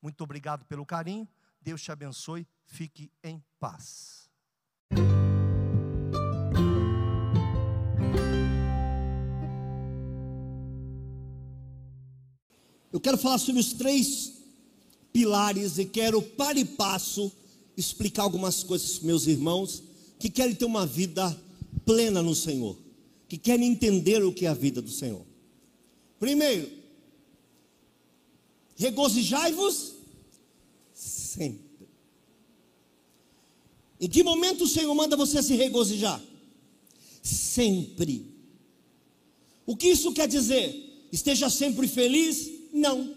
Muito obrigado pelo carinho. Deus te abençoe. Fique em paz. Eu quero falar sobre os três pilares e quero, para e passo, explicar algumas coisas para meus irmãos que querem ter uma vida plena no Senhor, que querem entender o que é a vida do Senhor. Primeiro, regozijai-vos sempre. Em que momento o Senhor manda você se regozijar? Sempre. O que isso quer dizer? Esteja sempre feliz? Não.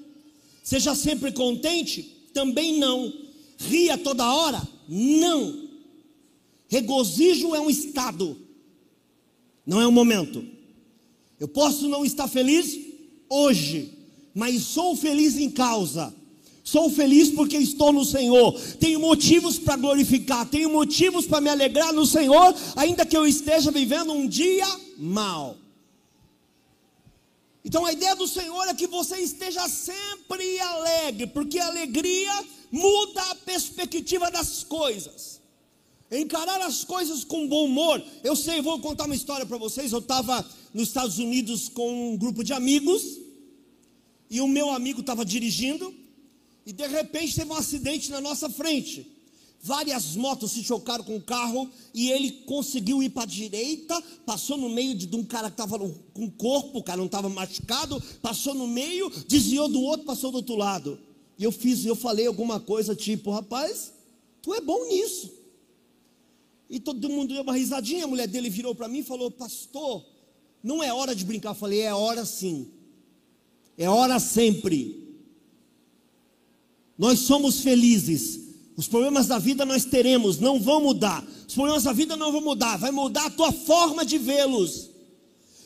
Seja sempre contente? Também não. Ria toda hora? Não. Regozijo é um estado, não é um momento. Eu posso não estar feliz hoje, mas sou feliz em causa. Sou feliz porque estou no Senhor. Tenho motivos para glorificar, tenho motivos para me alegrar no Senhor, ainda que eu esteja vivendo um dia mal. Então a ideia do Senhor é que você esteja sempre alegre, porque a alegria muda a perspectiva das coisas. Encarar as coisas com bom humor. Eu sei, vou contar uma história para vocês. Eu estava nos Estados Unidos com um grupo de amigos, e o meu amigo estava dirigindo, e de repente teve um acidente na nossa frente. Várias motos se chocaram com o carro e ele conseguiu ir para a direita, passou no meio de, de um cara que estava com corpo, o cara não estava machucado, passou no meio, desviou do outro, passou do outro lado. E eu fiz, eu falei alguma coisa tipo, rapaz, tu é bom nisso. E todo mundo deu uma risadinha, a mulher dele virou para mim e falou, pastor, não é hora de brincar. Eu falei, é hora sim. É hora sempre. Nós somos felizes os problemas da vida nós teremos, não vão mudar. Os problemas da vida não vão mudar, vai mudar a tua forma de vê-los.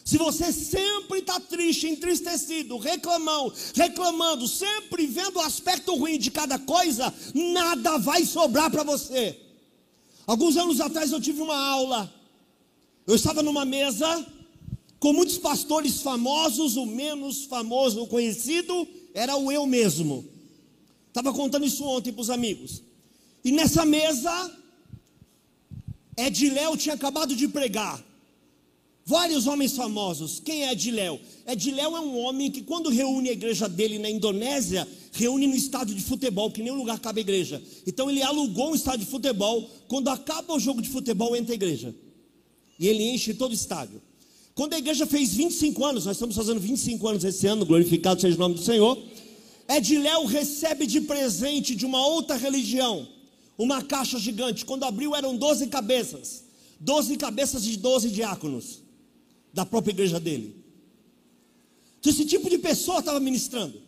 Se você sempre está triste, entristecido, reclamão, reclamando, sempre vendo o aspecto ruim de cada coisa, nada vai sobrar para você. Alguns anos atrás eu tive uma aula. Eu estava numa mesa com muitos pastores famosos, o menos famoso, o conhecido, era o eu mesmo. Estava contando isso ontem para os amigos. E nessa mesa, Ediléu tinha acabado de pregar. Vários homens famosos. Quem é Ediléu? Ediléu é um homem que, quando reúne a igreja dele na Indonésia, reúne no estádio de futebol, que nenhum lugar cabe igreja. Então ele alugou um estádio de futebol. Quando acaba o jogo de futebol, entra a igreja. E ele enche todo o estádio. Quando a igreja fez 25 anos, nós estamos fazendo 25 anos esse ano, glorificado seja o nome do Senhor. Ediléu recebe de presente de uma outra religião uma caixa gigante. Quando abriu, eram 12 cabeças. 12 cabeças de 12 diáconos da própria igreja dele. Então, esse tipo de pessoa estava ministrando.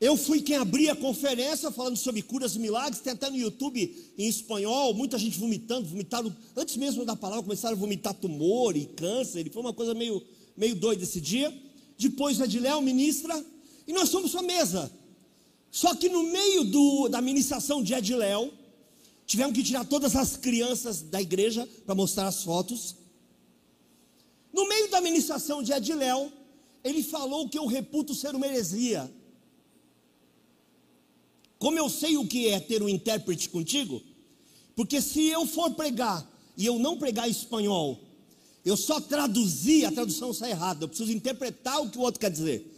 Eu fui quem abria a conferência falando sobre curas e milagres, tem até no YouTube em espanhol, muita gente vomitando, vomitaram, antes mesmo da palavra, começaram a vomitar tumor e câncer, foi uma coisa meio, meio doida esse dia. Depois Ediléu ministra, e nós somos sua mesa. Só que no meio do, da ministração de Ediléu, tivemos que tirar todas as crianças da igreja para mostrar as fotos. No meio da ministração de Ediléu, ele falou que eu reputo ser uma heresia. Como eu sei o que é ter um intérprete contigo? Porque se eu for pregar e eu não pregar espanhol, eu só traduzir, a tradução sai errada. Eu preciso interpretar o que o outro quer dizer.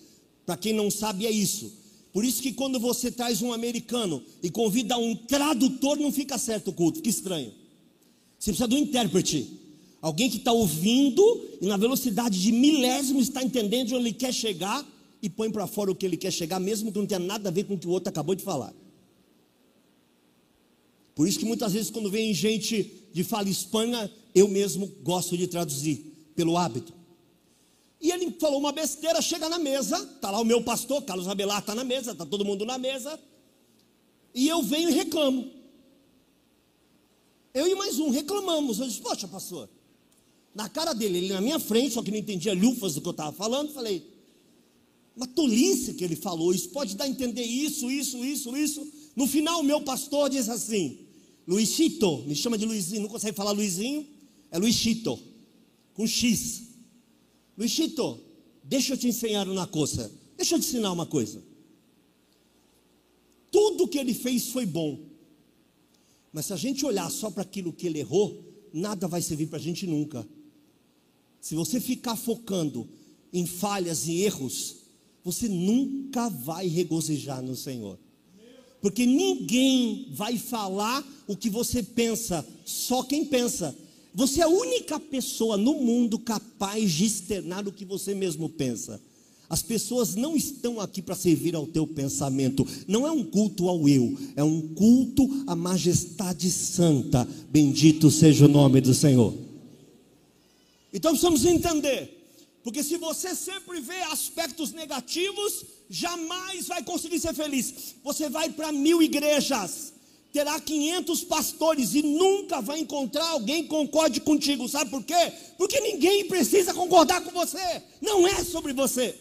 Para quem não sabe, é isso. Por isso que quando você traz um americano e convida um tradutor, não fica certo o culto, fica estranho. Você precisa de um intérprete. Alguém que está ouvindo e na velocidade de milésimo está entendendo onde ele quer chegar e põe para fora o que ele quer chegar, mesmo que não tenha nada a ver com o que o outro acabou de falar. Por isso que muitas vezes quando vem gente de fala hispana, eu mesmo gosto de traduzir, pelo hábito. E ele falou uma besteira, chega na mesa, está lá o meu pastor, Carlos Abelar está na mesa, está todo mundo na mesa, e eu venho e reclamo. Eu e mais um reclamamos. Eu disse, poxa, pastor, na cara dele, ele na minha frente, só que não entendia lufas do que eu estava falando, falei, uma tolice que ele falou, isso pode dar a entender isso, isso, isso, isso. No final, o meu pastor diz assim: Luizito, me chama de Luizinho, não consegue falar Luizinho? É Luizito, com X. Luizito, deixa eu te ensinar uma coisa, deixa eu te ensinar uma coisa. Tudo que ele fez foi bom, mas se a gente olhar só para aquilo que ele errou, nada vai servir para a gente nunca. Se você ficar focando em falhas e erros, você nunca vai regozijar no Senhor. Porque ninguém vai falar o que você pensa, só quem pensa. Você é a única pessoa no mundo capaz de externar o que você mesmo pensa. As pessoas não estão aqui para servir ao teu pensamento. Não é um culto ao eu, é um culto à majestade santa. Bendito seja o nome do Senhor. Então precisamos entender porque se você sempre vê aspectos negativos, jamais vai conseguir ser feliz. Você vai para mil igrejas, terá 500 pastores e nunca vai encontrar alguém que concorde contigo. Sabe por quê? Porque ninguém precisa concordar com você. Não é sobre você.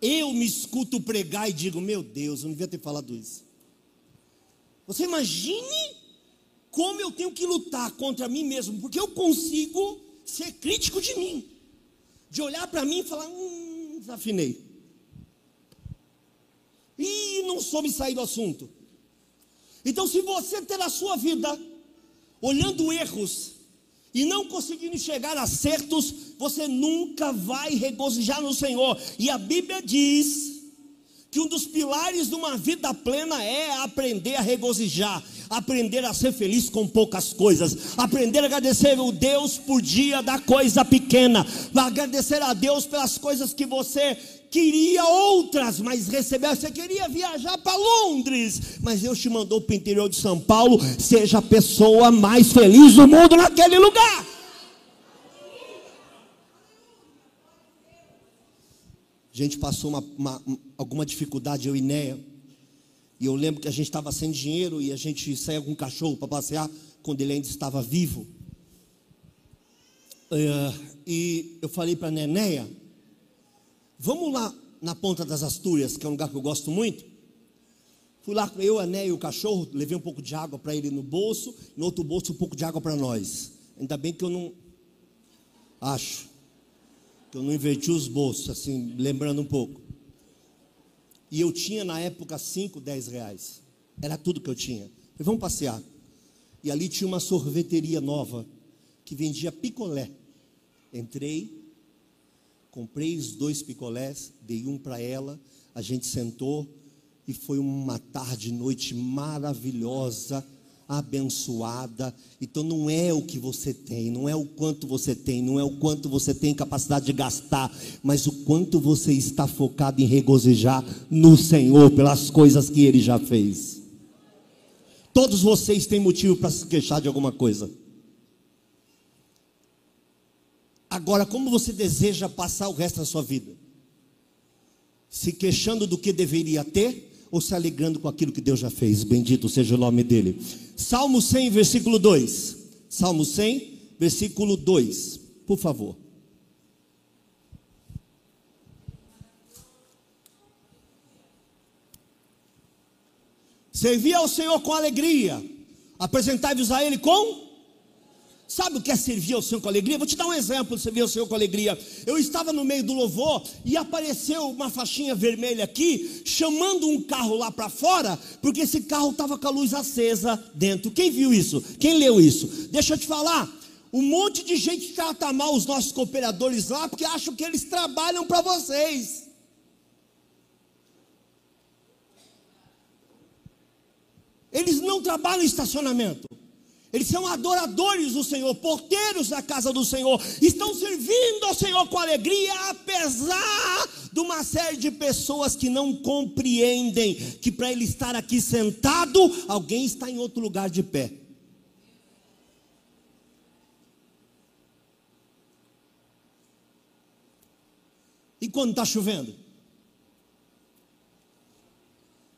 Eu me escuto pregar e digo: Meu Deus, eu não devia ter falado isso. Você imagine como eu tenho que lutar contra mim mesmo, porque eu consigo ser crítico de mim, de olhar para mim e falar: hum, desafinei. Não soube sair do assunto. Então, se você ter a sua vida olhando erros e não conseguindo chegar a acertos, você nunca vai regozijar no Senhor. E a Bíblia diz que um dos pilares de uma vida plena é aprender a regozijar aprender a ser feliz com poucas coisas, aprender a agradecer o Deus por dia da coisa pequena, agradecer a Deus pelas coisas que você queria outras, mas recebeu. Você queria viajar para Londres, mas Deus te mandou para o interior de São Paulo. Seja a pessoa mais feliz do mundo naquele lugar. A gente passou uma, uma, alguma dificuldade, eu e Néia. E eu lembro que a gente estava sem dinheiro e a gente saía com um cachorro para passear quando ele ainda estava vivo. Uh, e eu falei para a vamos lá na Ponta das Astúrias, que é um lugar que eu gosto muito. Fui lá com eu, a Néia e o cachorro, levei um pouco de água para ele no bolso, no outro bolso um pouco de água para nós. Ainda bem que eu não acho eu não inverti os bolsos, assim, lembrando um pouco. E eu tinha na época 5, 10 reais. Era tudo que eu tinha. Falei, vamos passear. E ali tinha uma sorveteria nova que vendia picolé. Entrei, comprei os dois picolés, dei um para ela, a gente sentou e foi uma tarde, noite maravilhosa abençoada. Então não é o que você tem, não é o quanto você tem, não é o quanto você tem capacidade de gastar, mas o quanto você está focado em regozijar no Senhor pelas coisas que ele já fez. Todos vocês têm motivo para se queixar de alguma coisa. Agora, como você deseja passar o resto da sua vida? Se queixando do que deveria ter ou se alegrando com aquilo que Deus já fez. Bendito seja o nome dele. Salmo 100, versículo 2. Salmo 100, versículo 2. Por favor. Servi ao Senhor com alegria, apresentai-vos a Ele com Sabe o que é servir ao Senhor com alegria? Vou te dar um exemplo de servir ao Senhor com alegria. Eu estava no meio do louvor e apareceu uma faixinha vermelha aqui, chamando um carro lá para fora, porque esse carro estava com a luz acesa dentro. Quem viu isso? Quem leu isso? Deixa eu te falar. Um monte de gente trata mal os nossos cooperadores lá, porque acham que eles trabalham para vocês. Eles não trabalham em estacionamento. Eles são adoradores do Senhor, porteiros da casa do Senhor, estão servindo ao Senhor com alegria, apesar de uma série de pessoas que não compreendem que para ele estar aqui sentado, alguém está em outro lugar de pé. E quando está chovendo?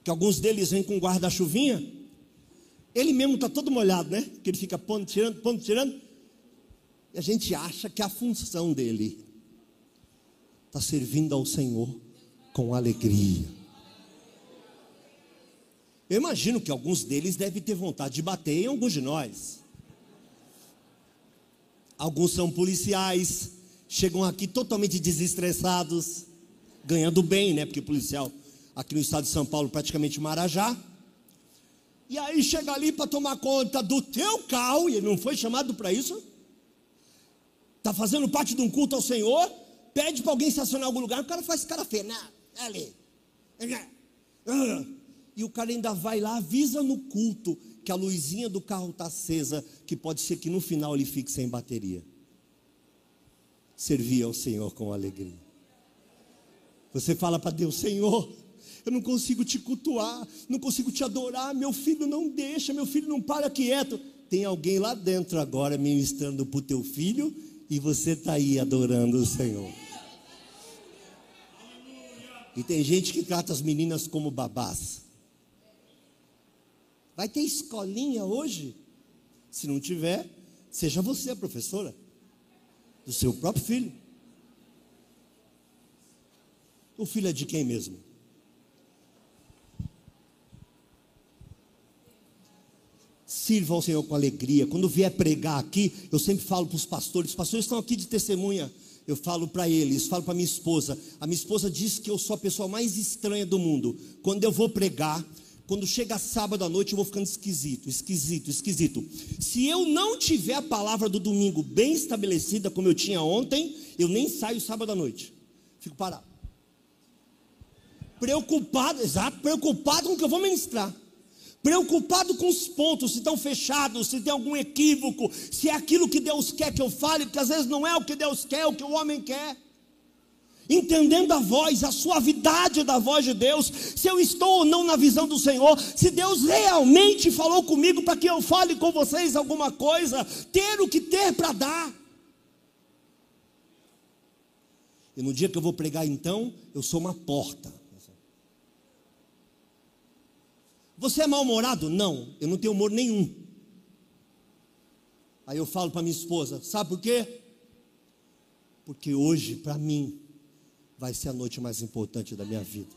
Que alguns deles vêm com guarda-chuvinha ele mesmo está todo molhado, né? Que ele fica pondo, tirando, pondo, tirando. E a gente acha que a função dele está servindo ao Senhor com alegria. Eu imagino que alguns deles devem ter vontade de bater em alguns de nós. Alguns são policiais, chegam aqui totalmente desestressados, ganhando bem, né? Porque policial aqui no estado de São Paulo praticamente marajá. E aí chega ali para tomar conta do teu carro, e ele não foi chamado para isso. Está fazendo parte de um culto ao Senhor, pede para alguém estacionar em algum lugar, o cara faz cara feia, não, é ali. E o cara ainda vai lá, avisa no culto que a luzinha do carro está acesa, que pode ser que no final ele fique sem bateria. Servir ao Senhor com alegria. Você fala para Deus, Senhor, eu não consigo te cultuar, não consigo te adorar, meu filho não deixa, meu filho não para quieto. Tem alguém lá dentro agora ministrando para o teu filho e você está aí adorando o Senhor. E tem gente que trata as meninas como babás. Vai ter escolinha hoje? Se não tiver, seja você a professora do seu próprio filho. O filho é de quem mesmo? Sirva ao Senhor com alegria. Quando vier pregar aqui, eu sempre falo para os pastores: os pastores estão aqui de testemunha. Eu falo para eles, falo para minha esposa. A minha esposa diz que eu sou a pessoa mais estranha do mundo. Quando eu vou pregar, quando chega sábado à noite, eu vou ficando esquisito, esquisito, esquisito. Se eu não tiver a palavra do domingo bem estabelecida, como eu tinha ontem, eu nem saio sábado à noite. Fico parado. Preocupado, exato, preocupado com o que eu vou ministrar preocupado com os pontos, se estão fechados, se tem algum equívoco, se é aquilo que Deus quer que eu fale, porque às vezes não é o que Deus quer, é o que o homem quer. Entendendo a voz, a suavidade da voz de Deus, se eu estou ou não na visão do Senhor, se Deus realmente falou comigo para que eu fale com vocês alguma coisa, ter o que ter para dar. E no dia que eu vou pregar, então, eu sou uma porta. Você é mal-humorado? Não, eu não tenho humor nenhum. Aí eu falo para minha esposa: sabe por quê? Porque hoje, para mim, vai ser a noite mais importante da minha vida.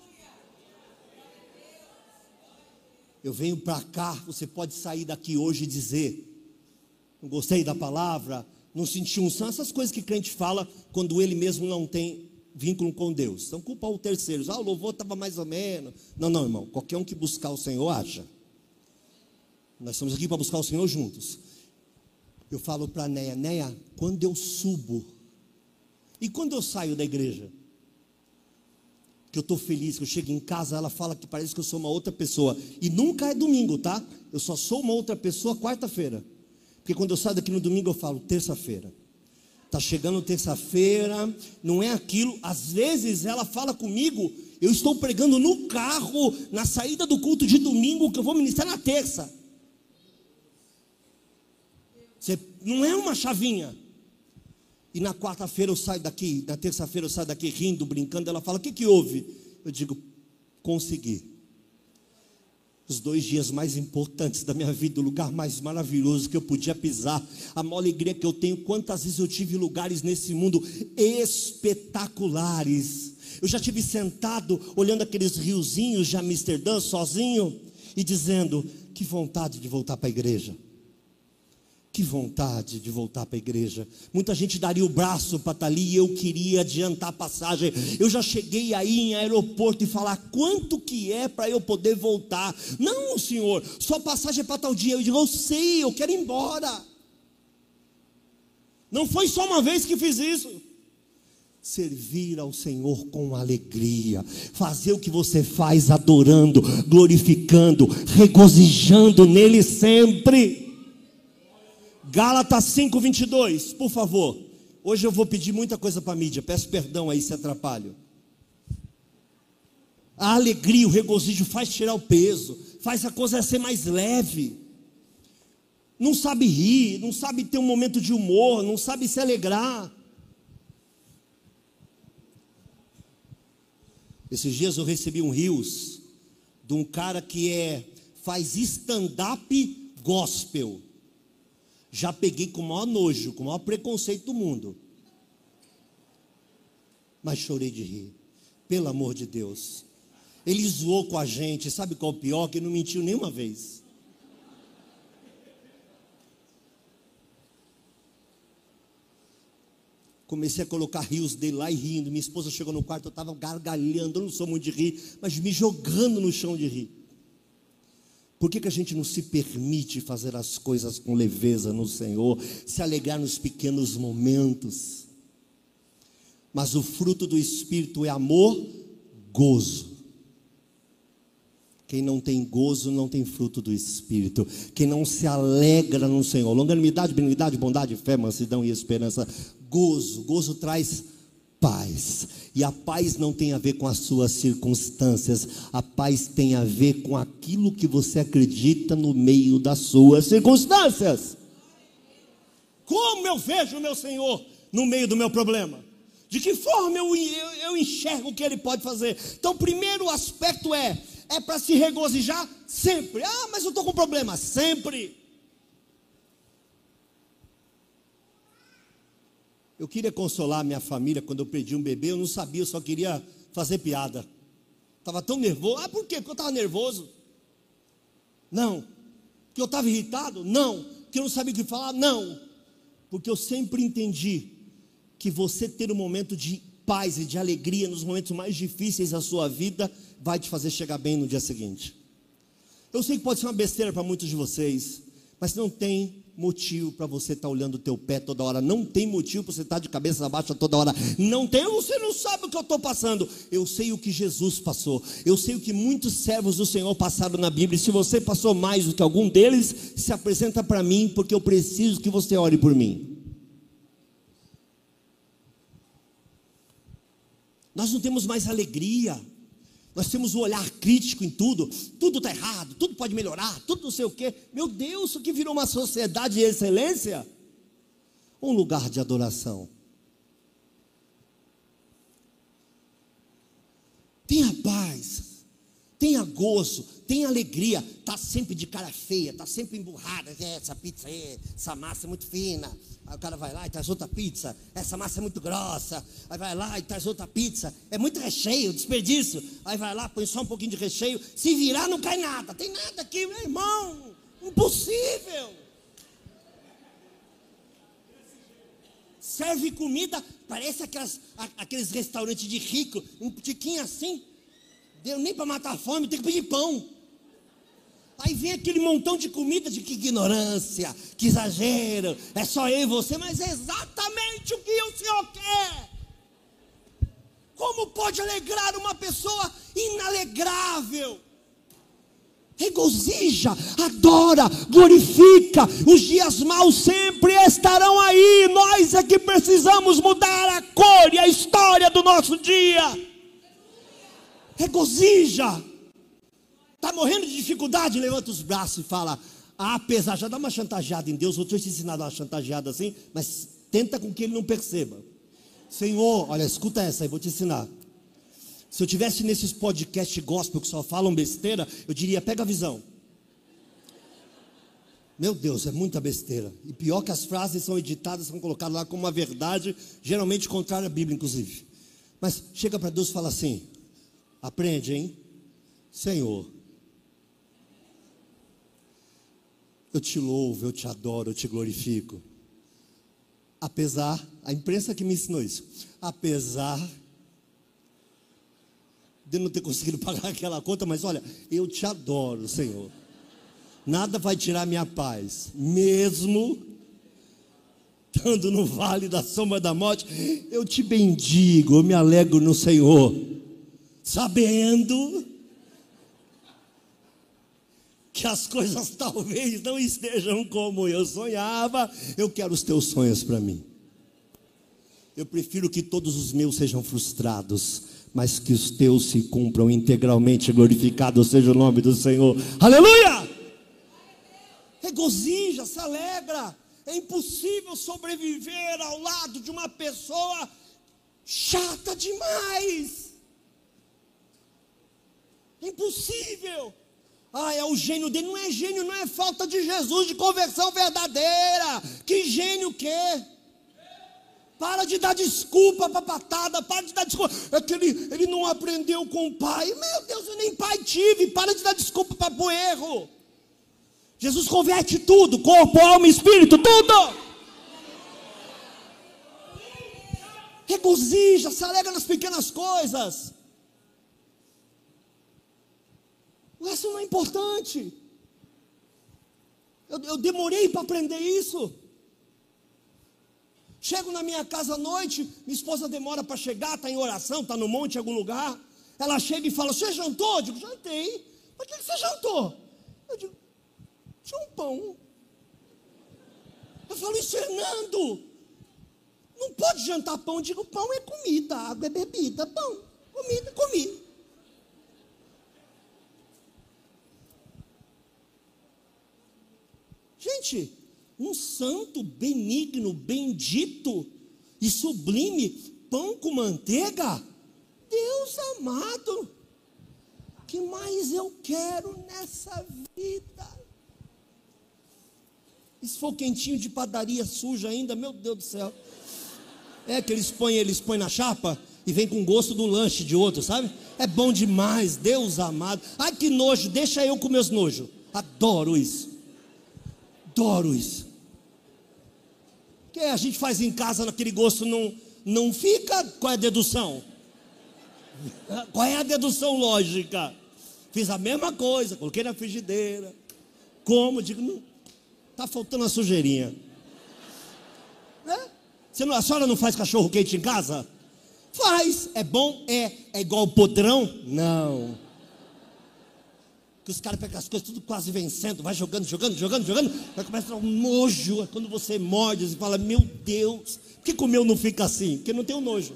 Eu venho para cá, você pode sair daqui hoje e dizer: não gostei da palavra, não senti unção, essas coisas que crente fala quando ele mesmo não tem vínculo com Deus. Então, culpar o terceiro. Ah, o louvor estava mais ou menos. Não, não, irmão. Qualquer um que buscar o Senhor acha. Nós estamos aqui para buscar o Senhor juntos. Eu falo para Neia, Neia, quando eu subo e quando eu saio da igreja, que eu estou feliz, que eu chego em casa, ela fala que parece que eu sou uma outra pessoa. E nunca é domingo, tá? Eu só sou uma outra pessoa quarta-feira. Porque quando eu saio daqui no domingo, eu falo terça-feira. Está chegando terça-feira, não é aquilo. Às vezes ela fala comigo, eu estou pregando no carro, na saída do culto de domingo, que eu vou ministrar na terça. Você, não é uma chavinha. E na quarta-feira eu saio daqui, na terça-feira eu saio daqui rindo, brincando. Ela fala: O que, que houve? Eu digo: Consegui os dois dias mais importantes da minha vida, o lugar mais maravilhoso que eu podia pisar, a maior alegria que eu tenho. Quantas vezes eu tive lugares nesse mundo espetaculares. Eu já tive sentado olhando aqueles riozinhos de Amsterdã sozinho e dizendo: que vontade de voltar para a igreja. Que vontade de voltar para a igreja. Muita gente daria o braço para estar tá ali eu queria adiantar a passagem. Eu já cheguei aí em aeroporto e falar quanto que é para eu poder voltar. Não, senhor, só passagem é para tal dia. Eu digo, eu sei, eu quero ir embora. Não foi só uma vez que fiz isso. servir ao Senhor com alegria, fazer o que você faz adorando, glorificando, regozijando nele sempre. Gálatas 5:22, por favor. Hoje eu vou pedir muita coisa para a mídia, peço perdão aí se atrapalho. A alegria, o regozijo faz tirar o peso, faz a coisa ser mais leve. Não sabe rir, não sabe ter um momento de humor, não sabe se alegrar. Esses dias eu recebi um rios de um cara que é faz stand-up gospel. Já peguei com o maior nojo, com o maior preconceito do mundo. Mas chorei de rir. Pelo amor de Deus. Ele zoou com a gente, sabe qual é o pior? Que não mentiu nenhuma vez. Comecei a colocar rios dele lá e rindo. Minha esposa chegou no quarto, eu estava gargalhando. Eu não sou muito de rir, mas me jogando no chão de rir. Por que, que a gente não se permite fazer as coisas com leveza no Senhor, se alegrar nos pequenos momentos? Mas o fruto do Espírito é amor, gozo. Quem não tem gozo não tem fruto do Espírito. Quem não se alegra no Senhor. Longanimidade, benignidade, bondade, fé, mansidão e esperança gozo. Gozo traz paz. E a paz não tem a ver com as suas circunstâncias, a paz tem a ver com aquilo que você acredita no meio das suas circunstâncias. Como eu vejo o meu Senhor no meio do meu problema? De que forma eu, eu, eu enxergo o que Ele pode fazer? Então, primeiro aspecto é: é para se regozijar sempre. Ah, mas eu estou com problema. Sempre. Eu queria consolar minha família quando eu perdi um bebê, eu não sabia, eu só queria fazer piada. Estava tão nervoso. Ah, por quê? Porque eu estava nervoso. Não. Porque eu estava irritado? Não. Porque eu não sabia o que falar? Não. Porque eu sempre entendi que você ter um momento de paz e de alegria nos momentos mais difíceis da sua vida vai te fazer chegar bem no dia seguinte. Eu sei que pode ser uma besteira para muitos de vocês, mas não tem motivo para você estar tá olhando o teu pé toda hora. Não tem motivo para você estar tá de cabeça baixa toda hora. Não tem, você não sabe o que eu estou passando. Eu sei o que Jesus passou. Eu sei o que muitos servos do Senhor passaram na Bíblia. Se você passou mais do que algum deles, se apresenta para mim, porque eu preciso que você ore por mim. Nós não temos mais alegria. Nós temos um olhar crítico em tudo, tudo está errado, tudo pode melhorar, tudo não sei o quê. Meu Deus, o que virou uma sociedade de excelência? Um lugar de adoração. Tenha paz, tenha gozo, tenha alegria. Está sempre de cara feia, está sempre emburrada. É, essa pizza aí, essa massa é muito fina. Aí o cara vai lá e traz outra pizza. Essa massa é muito grossa. Aí vai lá e traz outra pizza. É muito recheio, desperdício. Aí vai lá, põe só um pouquinho de recheio. Se virar, não cai nada. Tem nada aqui, meu irmão. Impossível. Serve comida, parece aquelas, aqueles restaurantes de rico, um tiquinho assim. Deu nem para matar a fome, tem que pedir pão. Aí vem aquele montão de comida de que ignorância, que exagero, é só eu e você, mas é exatamente o que o Senhor quer. Como pode alegrar uma pessoa inalegrável? Regozija, adora, glorifica. Os dias maus sempre estarão aí. Nós é que precisamos mudar a cor e a história do nosso dia. Regozija. Está morrendo de dificuldade? Levanta os braços e fala: ah, apesar, já dá uma chantageada em Deus. Vou te ensinar a dar uma chantageada assim, mas tenta com que ele não perceba. Senhor, olha, escuta essa aí, vou te ensinar. Se eu tivesse nesses podcasts gospel que só falam besteira, eu diria: pega a visão. Meu Deus, é muita besteira. E pior que as frases são editadas, são colocadas lá como uma verdade, geralmente contrária à Bíblia, inclusive. Mas chega para Deus e fala assim: aprende, hein? Senhor, Eu te louvo, eu te adoro, eu te glorifico. Apesar, a imprensa que me ensinou isso, apesar de não ter conseguido pagar aquela conta, mas olha, eu te adoro, Senhor. Nada vai tirar minha paz, mesmo estando no vale da sombra da morte, eu te bendigo, eu me alegro no Senhor, sabendo que as coisas talvez não estejam como eu sonhava, eu quero os teus sonhos para mim. Eu prefiro que todos os meus sejam frustrados, mas que os teus se cumpram integralmente. Glorificado seja o nome do Senhor. Aleluia! Regozija, se alegra. É impossível sobreviver ao lado de uma pessoa chata demais. Impossível. Ah, é o gênio dele. Não é gênio, não é falta de Jesus, de conversão verdadeira. Que gênio que? Para de dar desculpa para patada, para de dar desculpa. É que ele, ele não aprendeu com o pai. Meu Deus, eu nem pai tive. Para de dar desculpa para o erro. Jesus converte tudo: corpo, alma, espírito, tudo. Regozija, se alegra nas pequenas coisas. Isso não é importante. Eu, eu demorei para aprender isso. Chego na minha casa à noite, minha esposa demora para chegar, está em oração, está no monte, em algum lugar. Ela chega e fala: Você jantou? Eu digo: Jantei. Mas o que, você jantou? Eu digo: Tinha um pão. Eu falo: Isso, Fernando, não pode jantar pão. Eu digo: Pão é comida, água é bebida. Pão, comida, comida. Gente, um santo, benigno, bendito e sublime pão com manteiga. Deus amado, que mais eu quero nessa vida? Se for quentinho de padaria suja ainda, meu Deus do céu. É que eles põem, eles põem na chapa e vem com gosto do lanche de outro, sabe? É bom demais, Deus amado. Ai que nojo, deixa eu com meus nojos. Adoro isso adoro isso. Que a gente faz em casa naquele gosto não, não fica. Qual é a dedução? Qual é a dedução lógica? Fiz a mesma coisa, coloquei na frigideira. Como? Digo, não, tá faltando uma sujeirinha. É? Você não, a senhora não faz cachorro quente em casa? Faz. É bom? É. É igual podrão? Não que os caras pegam as coisas tudo quase vencendo, vai jogando, jogando, jogando, jogando, vai começar um nojo, quando você morde e fala, meu Deus, por que comeu não fica assim? Porque não tem um nojo.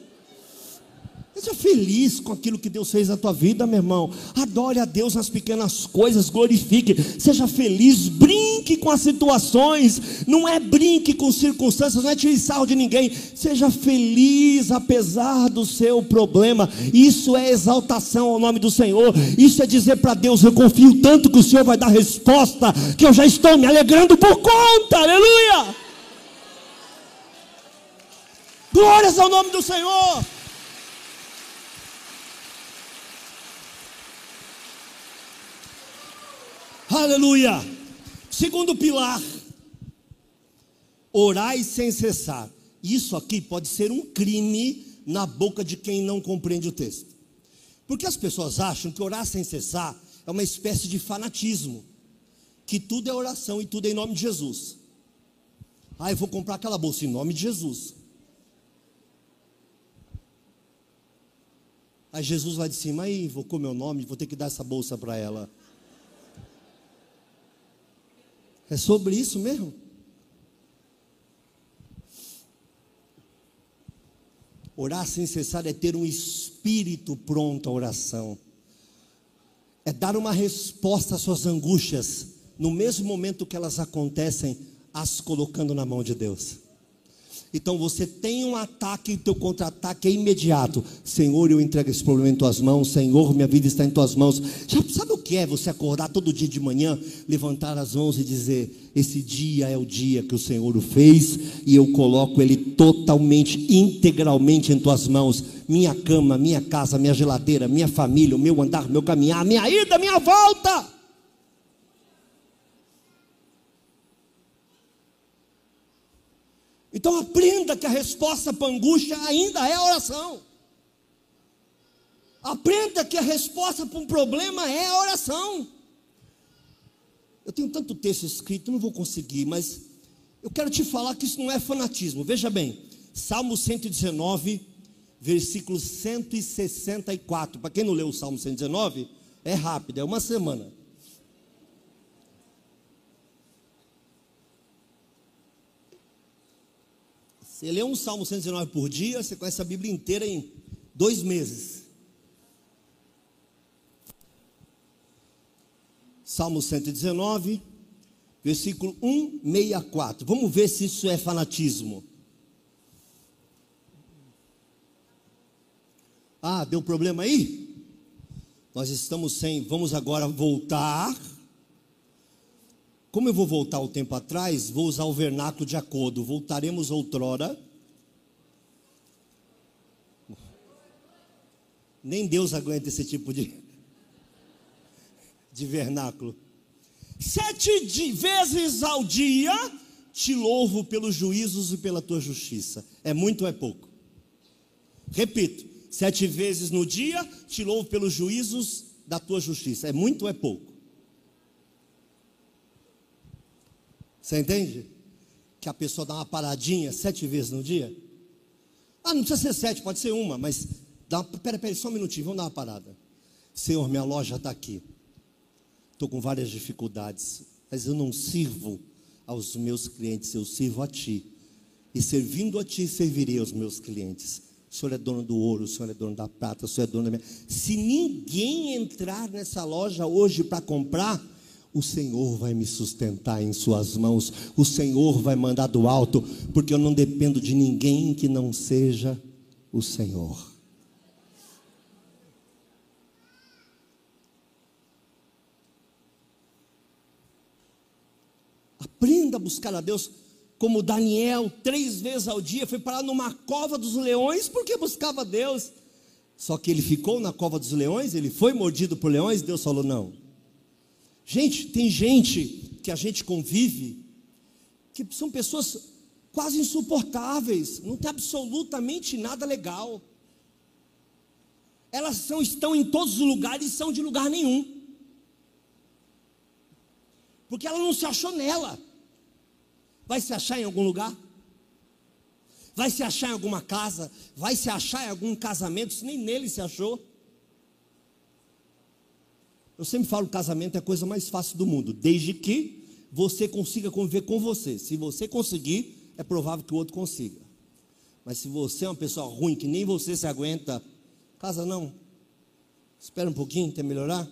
Seja feliz com aquilo que Deus fez na tua vida, meu irmão. Adore a Deus nas pequenas coisas, glorifique. Seja feliz, brinque com as situações. Não é brinque com circunstâncias, não é tirar sarro de ninguém. Seja feliz apesar do seu problema. Isso é exaltação ao nome do Senhor. Isso é dizer para Deus: Eu confio tanto que o Senhor vai dar resposta, que eu já estou me alegrando por conta. Aleluia! Glórias ao nome do Senhor. Aleluia. Segundo pilar, orai sem cessar. Isso aqui pode ser um crime na boca de quem não compreende o texto. Porque as pessoas acham que orar sem cessar é uma espécie de fanatismo, que tudo é oração e tudo é em nome de Jesus. Ah, eu vou comprar aquela bolsa em nome de Jesus. Aí Jesus vai de cima, aí com meu nome, vou ter que dar essa bolsa para ela. É sobre isso mesmo? Orar sem cessar é ter um espírito pronto à oração. É dar uma resposta às suas angústias no mesmo momento que elas acontecem, as colocando na mão de Deus. Então você tem um ataque e teu contra-ataque é imediato. Senhor, eu entrego esse problema em tuas mãos. Senhor, minha vida está em tuas mãos. Já sabe o que é você acordar todo dia de manhã, levantar as mãos e dizer: Esse dia é o dia que o Senhor o fez e eu coloco ele totalmente, integralmente em tuas mãos. Minha cama, minha casa, minha geladeira, minha família, o meu andar, meu caminhar, minha ida, minha volta. Então aprenda que a resposta para a angústia ainda é a oração. Aprenda que a resposta para um problema é a oração. Eu tenho tanto texto escrito, não vou conseguir, mas Eu quero te falar que isso não é fanatismo. Veja bem, Salmo 119, versículo 164. Para quem não leu o Salmo 119, é rápido, é uma semana. Você lê um Salmo 119 por dia, você conhece a Bíblia inteira em dois meses. Salmo 119, versículo 164. Vamos ver se isso é fanatismo. Ah, deu problema aí? Nós estamos sem. Vamos agora voltar. Como eu vou voltar o tempo atrás, vou usar o vernáculo de acordo. Voltaremos outrora. Nem Deus aguenta esse tipo de, de vernáculo. Sete vezes ao dia te louvo pelos juízos e pela tua justiça. É muito ou é pouco? Repito, sete vezes no dia te louvo pelos juízos da tua justiça. É muito ou é pouco? Você entende? Que a pessoa dá uma paradinha sete vezes no dia? Ah, não precisa ser sete, pode ser uma, mas dá uma, pera, pera, só um minutinho, vamos dar uma parada. Senhor, minha loja está aqui. Estou com várias dificuldades, mas eu não sirvo aos meus clientes, eu sirvo a Ti. E servindo a Ti, servirei aos meus clientes. O Senhor é dono do ouro, o Senhor é dono da prata, o Senhor é dono da minha. Se ninguém entrar nessa loja hoje para comprar, o Senhor vai me sustentar em Suas mãos, o Senhor vai mandar do alto, porque eu não dependo de ninguém que não seja o Senhor. Aprenda a buscar a Deus, como Daniel, três vezes ao dia, foi parar numa cova dos leões, porque buscava Deus. Só que ele ficou na cova dos leões, ele foi mordido por leões, Deus falou: não Gente, tem gente que a gente convive que são pessoas quase insuportáveis, não tem absolutamente nada legal. Elas são, estão em todos os lugares e são de lugar nenhum. Porque ela não se achou nela. Vai se achar em algum lugar? Vai se achar em alguma casa? Vai se achar em algum casamento? Se nem nele se achou. Eu sempre falo casamento é a coisa mais fácil do mundo, desde que você consiga conviver com você. Se você conseguir, é provável que o outro consiga. Mas se você é uma pessoa ruim, que nem você se aguenta, casa não. Espera um pouquinho até melhorar.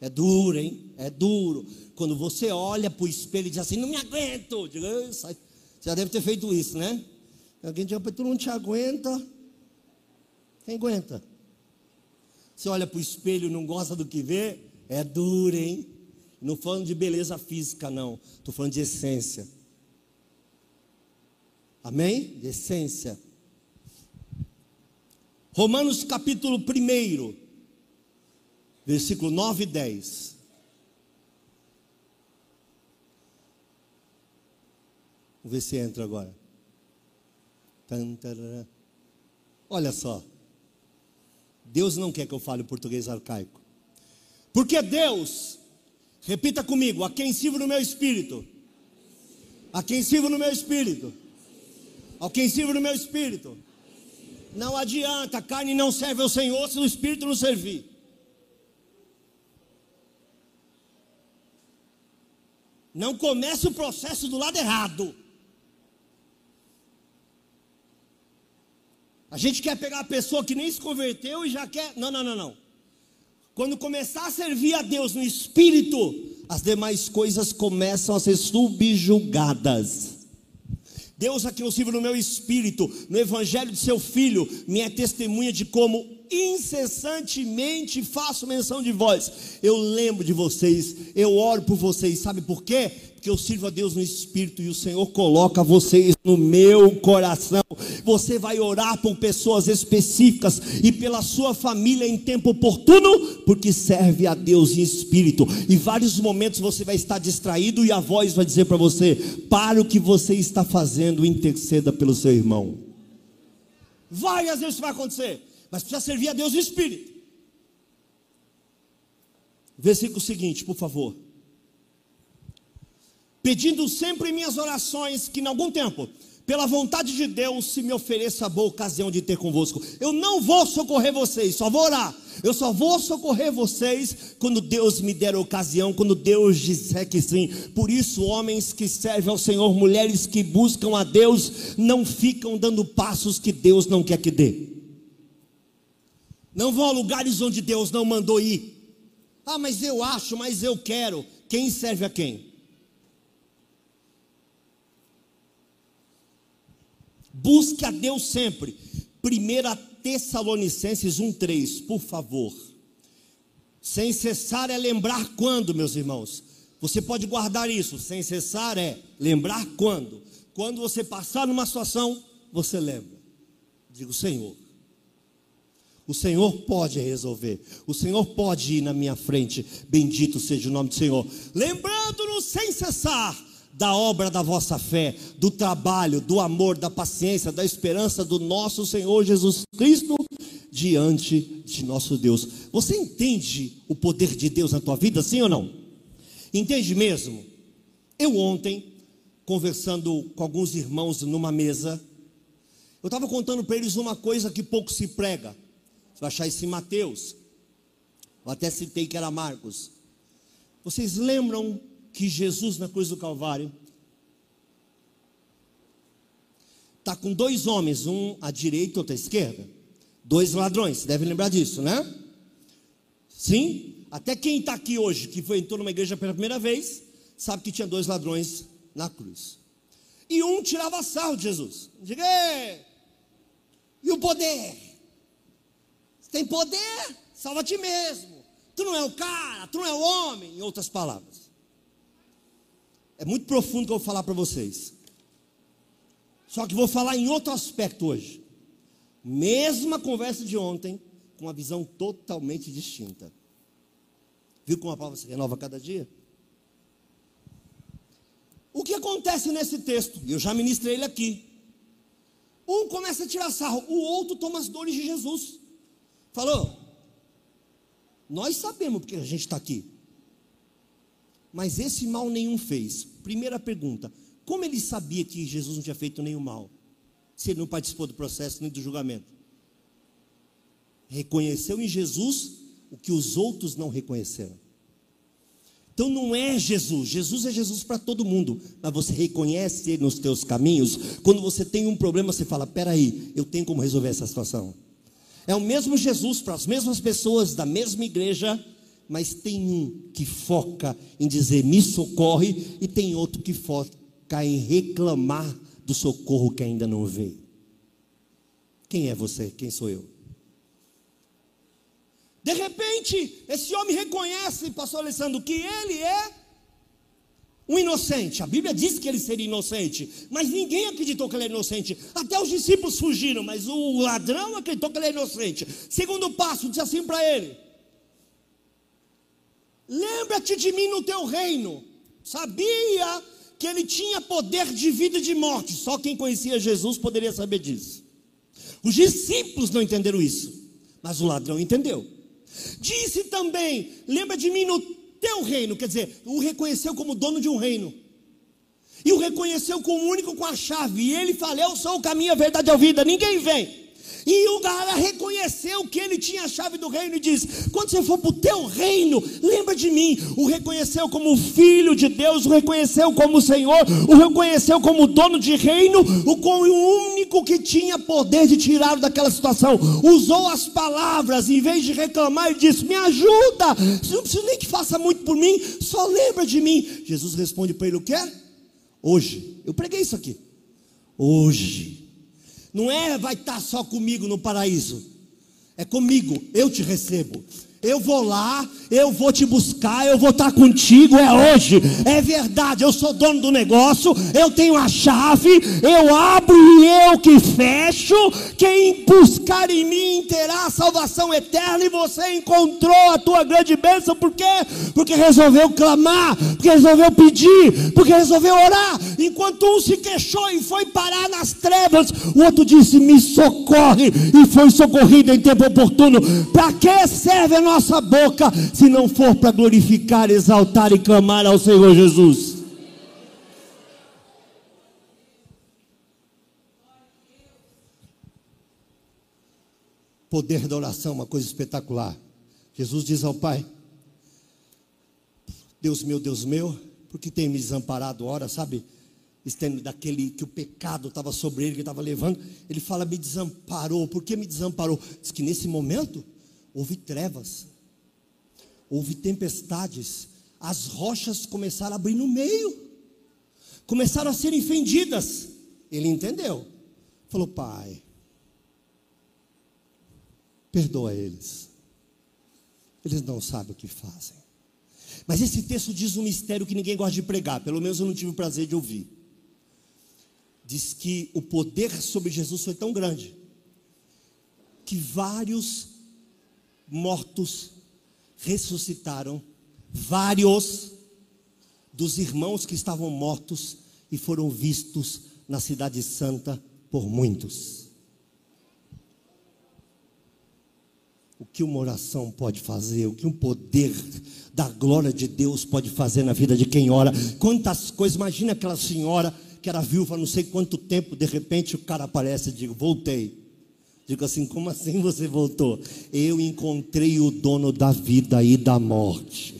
É duro, hein? É duro. Quando você olha para o espelho e diz assim, não me aguento. Você já deve ter feito isso, né? Alguém diz, tu não te aguenta. Quem aguenta? Você olha para o espelho e não gosta do que vê, é duro, hein? Não falando de beleza física, não. Estou falando de essência. Amém? De essência. Romanos capítulo 1, versículo 9 e 10. Vamos ver se entra agora. Olha só. Deus não quer que eu fale português arcaico. Porque Deus, repita comigo, a quem sirvo no meu espírito, a quem sirvo no meu espírito, a quem sirvo no meu espírito. Não adianta, a carne não serve ao Senhor se o espírito não servir. Não comece o processo do lado errado. A gente quer pegar a pessoa que nem se converteu e já quer. Não, não, não, não. Quando começar a servir a Deus no espírito, as demais coisas começam a ser subjugadas. Deus, a quem eu sirvo no meu espírito, no evangelho de seu filho, minha testemunha de como incessantemente faço menção de vós. Eu lembro de vocês, eu oro por vocês, sabe por quê? Porque eu sirvo a Deus no Espírito e o Senhor coloca vocês no meu coração. Você vai orar por pessoas específicas e pela sua família em tempo oportuno, porque serve a Deus em Espírito. Em vários momentos você vai estar distraído e a voz vai dizer para você: para o que você está fazendo, interceda pelo seu irmão. Várias vezes isso vai acontecer mas precisa servir a Deus no Espírito. Versículo seguinte, por favor. pedindo sempre em minhas orações que, em algum tempo, pela vontade de Deus, se me ofereça a boa ocasião de ter convosco. Eu não vou socorrer vocês, só vou orar. Eu só vou socorrer vocês quando Deus me der a ocasião, quando Deus disser que sim. Por isso, homens que servem ao Senhor, mulheres que buscam a Deus, não ficam dando passos que Deus não quer que dê. Não vão a lugares onde Deus não mandou ir. Ah, mas eu acho, mas eu quero. Quem serve a quem? Busque a Deus sempre. 1 Tessalonicenses 1,3, por favor. Sem cessar é lembrar quando, meus irmãos? Você pode guardar isso. Sem cessar é lembrar quando. Quando você passar numa situação, você lembra. Digo, Senhor. O Senhor pode resolver. O Senhor pode ir na minha frente. Bendito seja o nome do Senhor. Lembrando-nos sem cessar da obra da vossa fé, do trabalho, do amor, da paciência, da esperança do nosso Senhor Jesus Cristo diante de nosso Deus. Você entende o poder de Deus na tua vida, sim ou não? Entende mesmo? Eu ontem, conversando com alguns irmãos numa mesa, eu estava contando para eles uma coisa que pouco se prega. Você vai achar isso em Mateus. Eu até citei que era Marcos. Vocês lembram que Jesus na cruz do Calvário está com dois homens, um à direita e outro à esquerda. Dois ladrões, você deve lembrar disso, né? Sim? Até quem está aqui hoje, que foi, entrou numa igreja pela primeira vez, sabe que tinha dois ladrões na cruz. E um tirava sarro de Jesus. Diga, e o poder? Tem poder? Salva ti mesmo. Tu não é o cara, tu não é o homem, em outras palavras. É muito profundo o que eu vou falar para vocês. Só que vou falar em outro aspecto hoje. Mesma conversa de ontem, com uma visão totalmente distinta. Viu como a palavra se renova cada dia? O que acontece nesse texto? Eu já ministrei ele aqui. Um começa a tirar sarro, o outro toma as dores de Jesus. Falou: Nós sabemos porque a gente está aqui mas esse mal nenhum fez. Primeira pergunta: como ele sabia que Jesus não tinha feito nenhum mal? Se ele não participou do processo nem do julgamento? Reconheceu em Jesus o que os outros não reconheceram. Então não é Jesus, Jesus é Jesus para todo mundo, mas você reconhece ele nos teus caminhos. Quando você tem um problema, você fala: peraí, eu tenho como resolver essa situação. É o mesmo Jesus para as mesmas pessoas da mesma igreja, mas tem um que foca em dizer me socorre, e tem outro que foca em reclamar do socorro que ainda não veio. Quem é você? Quem sou eu? De repente, esse homem reconhece, pastor Alessandro, que ele é um inocente. A Bíblia diz que ele seria inocente, mas ninguém acreditou que ele era inocente. Até os discípulos fugiram, mas o ladrão acreditou que ele era inocente. Segundo passo, diz assim para ele: Lembra-te de mim no teu reino. Sabia que ele tinha poder de vida e de morte. Só quem conhecia Jesus poderia saber disso. Os discípulos não entenderam isso, mas o ladrão entendeu. Disse também: Lembra de mim no teu reino. Quer dizer, o reconheceu como dono de um reino. E o reconheceu como único com a chave. E ele falou: Eu sou o caminho, a verdade e a vida. Ninguém vem e o cara reconheceu que ele tinha a chave do reino e disse: Quando você for para o teu reino, lembra de mim. O reconheceu como filho de Deus, o reconheceu como Senhor, o reconheceu como dono de reino, o, como o único que tinha poder de tirá-lo daquela situação. Usou as palavras, em vez de reclamar, ele disse: Me ajuda, você não precisa nem que faça muito por mim, só lembra de mim. Jesus responde para ele: O que? Hoje, eu preguei isso aqui. Hoje não é vai estar só comigo no paraíso. É comigo, eu te recebo. Eu vou lá, eu vou te buscar, eu vou estar contigo, é hoje, é verdade. Eu sou dono do negócio, eu tenho a chave, eu abro e eu que fecho. Quem buscar em mim terá a salvação eterna. E você encontrou a tua grande bênção, por quê? Porque resolveu clamar, porque resolveu pedir, porque resolveu orar. Enquanto um se queixou e foi parar nas trevas, o outro disse: Me socorre, e foi socorrido em tempo oportuno. Para que serve a nossa nossa boca se não for para glorificar, exaltar e clamar ao Senhor Jesus. Poder da oração, uma coisa espetacular. Jesus diz ao Pai: Deus meu, Deus meu, por que tem me desamparado? Ora, sabe? estendo daquele que o pecado estava sobre ele, que estava levando, ele fala: Me desamparou, por que me desamparou? Diz que nesse momento houve trevas, houve tempestades, as rochas começaram a abrir no meio, começaram a serem fendidas. Ele entendeu. Falou: Pai, perdoa eles. Eles não sabem o que fazem. Mas esse texto diz um mistério que ninguém gosta de pregar, pelo menos eu não tive o prazer de ouvir. Diz que o poder sobre Jesus foi tão grande que vários mortos ressuscitaram, vários dos irmãos que estavam mortos e foram vistos na Cidade Santa por muitos. o que uma oração pode fazer, o que um poder da glória de Deus pode fazer na vida de quem ora. Quantas coisas, imagina aquela senhora que era viúva não sei quanto tempo, de repente o cara aparece e digo, voltei. Digo assim, como assim você voltou? Eu encontrei o dono da vida e da morte.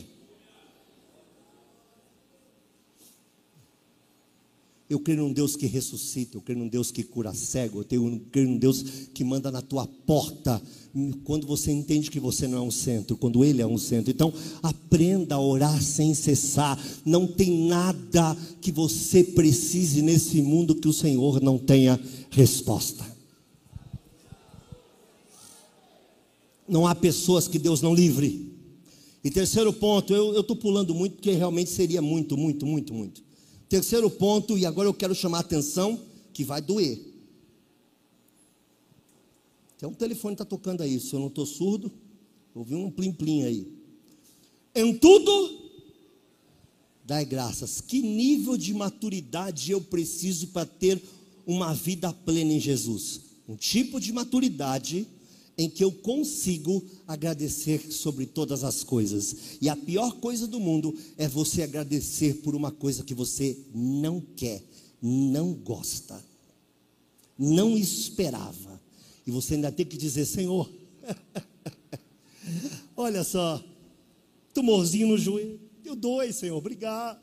Eu creio num Deus que ressuscita, eu creio num Deus que cura cego, eu creio num Deus que manda na tua porta, quando você entende que você não é um centro, quando Ele é um centro. Então, aprenda a orar sem cessar. Não tem nada que você precise nesse mundo que o Senhor não tenha resposta. Não há pessoas que Deus não livre. E terceiro ponto, eu estou pulando muito, porque realmente seria muito, muito, muito, muito. Terceiro ponto, e agora eu quero chamar a atenção, que vai doer. Tem um telefone que está tocando aí, se eu não estou surdo, ouvi um plim-plim aí. Em tudo, dai graças. Que nível de maturidade eu preciso para ter uma vida plena em Jesus? Um tipo de maturidade em que eu consigo agradecer sobre todas as coisas. E a pior coisa do mundo é você agradecer por uma coisa que você não quer, não gosta, não esperava. E você ainda tem que dizer: Senhor, olha só, tumorzinho no joelho, eu dou, Senhor, obrigado.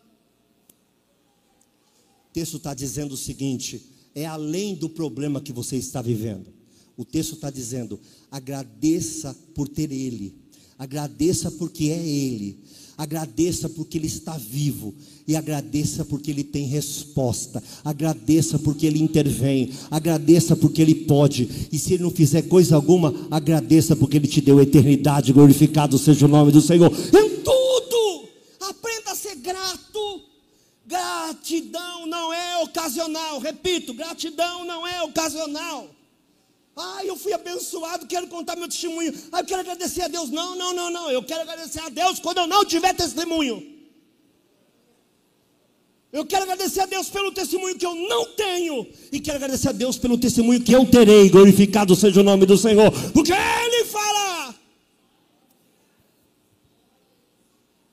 O texto está dizendo o seguinte: é além do problema que você está vivendo. O texto está dizendo: agradeça por ter Ele, agradeça porque é Ele, agradeça porque Ele está vivo, e agradeça porque Ele tem resposta, agradeça porque Ele intervém, agradeça porque Ele pode, e se Ele não fizer coisa alguma, agradeça porque Ele te deu eternidade, glorificado seja o nome do Senhor. Em tudo, aprenda a ser grato. Gratidão não é ocasional, repito, gratidão não é ocasional. Ah, eu fui abençoado, quero contar meu testemunho. Ah, eu quero agradecer a Deus. Não, não, não, não. Eu quero agradecer a Deus quando eu não tiver testemunho. Eu quero agradecer a Deus pelo testemunho que eu não tenho. E quero agradecer a Deus pelo testemunho que eu terei. Glorificado seja o nome do Senhor. Porque Ele fala.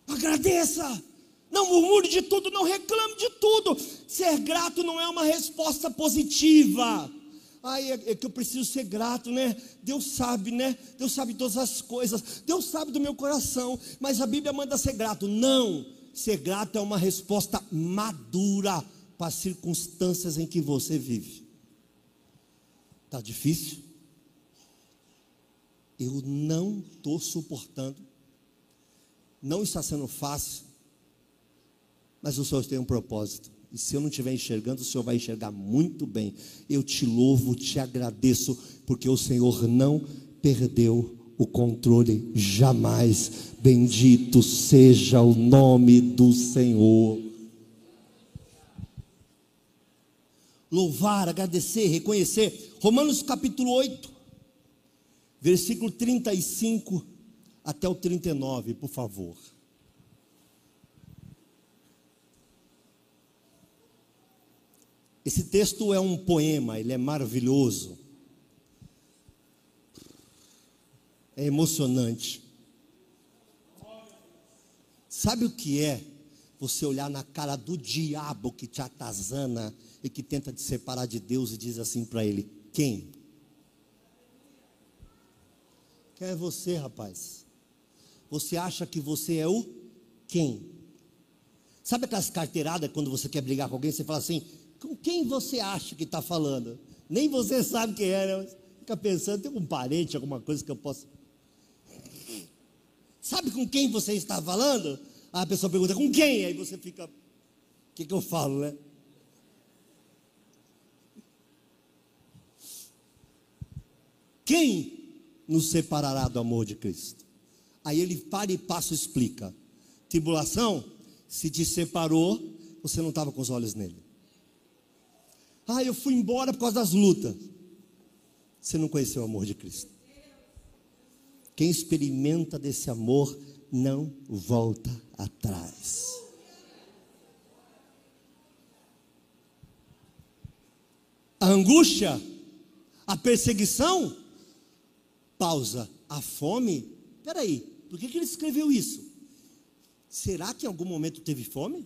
Agradeça. Não murmure de tudo, não reclame de tudo. Ser grato não é uma resposta positiva. Ai, é, é, que eu preciso ser grato, né? Deus sabe, né? Deus sabe todas as coisas. Deus sabe do meu coração. Mas a Bíblia manda ser grato. Não. Ser grato é uma resposta madura para as circunstâncias em que você vive. Está difícil? Eu não estou suportando. Não está sendo fácil. Mas o Senhor tem um propósito. E se eu não estiver enxergando, o Senhor vai enxergar muito bem. Eu te louvo, te agradeço, porque o Senhor não perdeu o controle jamais. Bendito seja o nome do Senhor. Louvar, agradecer, reconhecer. Romanos capítulo 8, versículo 35 até o 39, por favor. Esse texto é um poema, ele é maravilhoso. É emocionante. Sabe o que é você olhar na cara do diabo que te atazana e que tenta te separar de Deus e diz assim para ele: Quem? Quem é você, rapaz? Você acha que você é o quem? Sabe aquelas carteiradas quando você quer brigar com alguém, você fala assim: com quem você acha que está falando? Nem você sabe quem é, né? Fica pensando, tem um parente, alguma coisa que eu possa. Sabe com quem você está falando? a pessoa pergunta, com quem? Aí você fica, o que, que eu falo, né? Quem nos separará do amor de Cristo? Aí ele para e passa e explica. Tribulação, se te separou, você não estava com os olhos nele. Ah, eu fui embora por causa das lutas. Você não conheceu o amor de Cristo. Quem experimenta desse amor não volta atrás. A angústia, a perseguição, pausa, a fome. Peraí, por que, que ele escreveu isso? Será que em algum momento teve fome?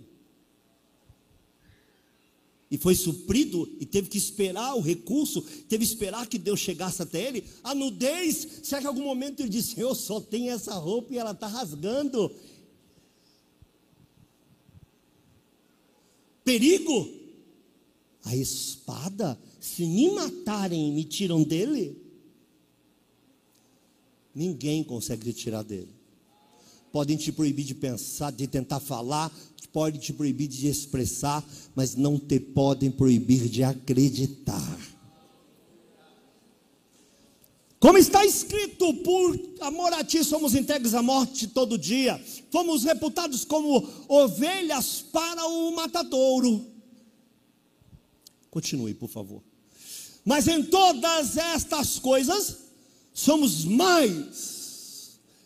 E foi suprido e teve que esperar o recurso, teve que esperar que Deus chegasse até ele. A nudez, será que em algum momento ele disse: Eu só tenho essa roupa e ela está rasgando? Perigo, a espada, se me matarem e me tiram dele, ninguém consegue tirar dele. Podem te proibir de pensar, de tentar falar, podem te proibir de expressar, mas não te podem proibir de acreditar. Como está escrito, por amor a ti somos entregues à morte todo dia, fomos reputados como ovelhas para o matadouro. Continue, por favor. Mas em todas estas coisas, somos mais.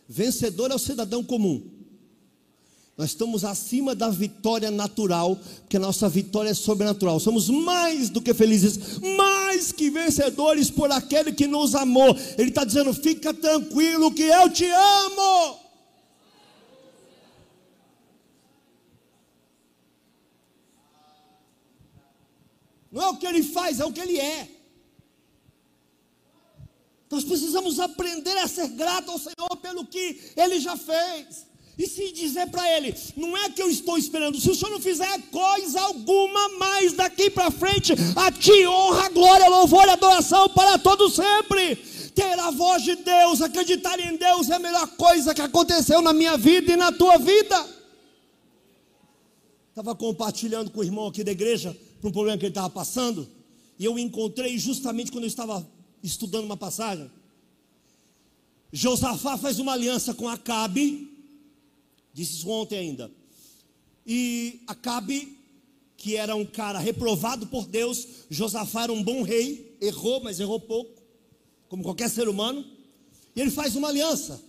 Vencedor é o cidadão comum nós estamos acima da vitória natural, porque a nossa vitória é sobrenatural. Somos mais do que felizes, mais que vencedores por aquele que nos amou. Ele está dizendo: fica tranquilo que eu te amo. Não é o que ele faz, é o que ele é. Nós precisamos aprender a ser grato ao Senhor pelo que ele já fez. E se dizer para ele, não é que eu estou esperando, se o senhor não fizer coisa alguma mais daqui para frente, a ti honra, glória, louvor e adoração para todo sempre. Ter a voz de Deus, acreditar em Deus é a melhor coisa que aconteceu na minha vida e na tua vida. Estava compartilhando com o irmão aqui da igreja para um problema que ele estava passando, e eu encontrei justamente quando eu estava estudando uma passagem. Josafá faz uma aliança com Acabe, Disse isso ontem ainda. E Acabe, que era um cara reprovado por Deus, Josafá era um bom rei, errou, mas errou pouco, como qualquer ser humano. E ele faz uma aliança.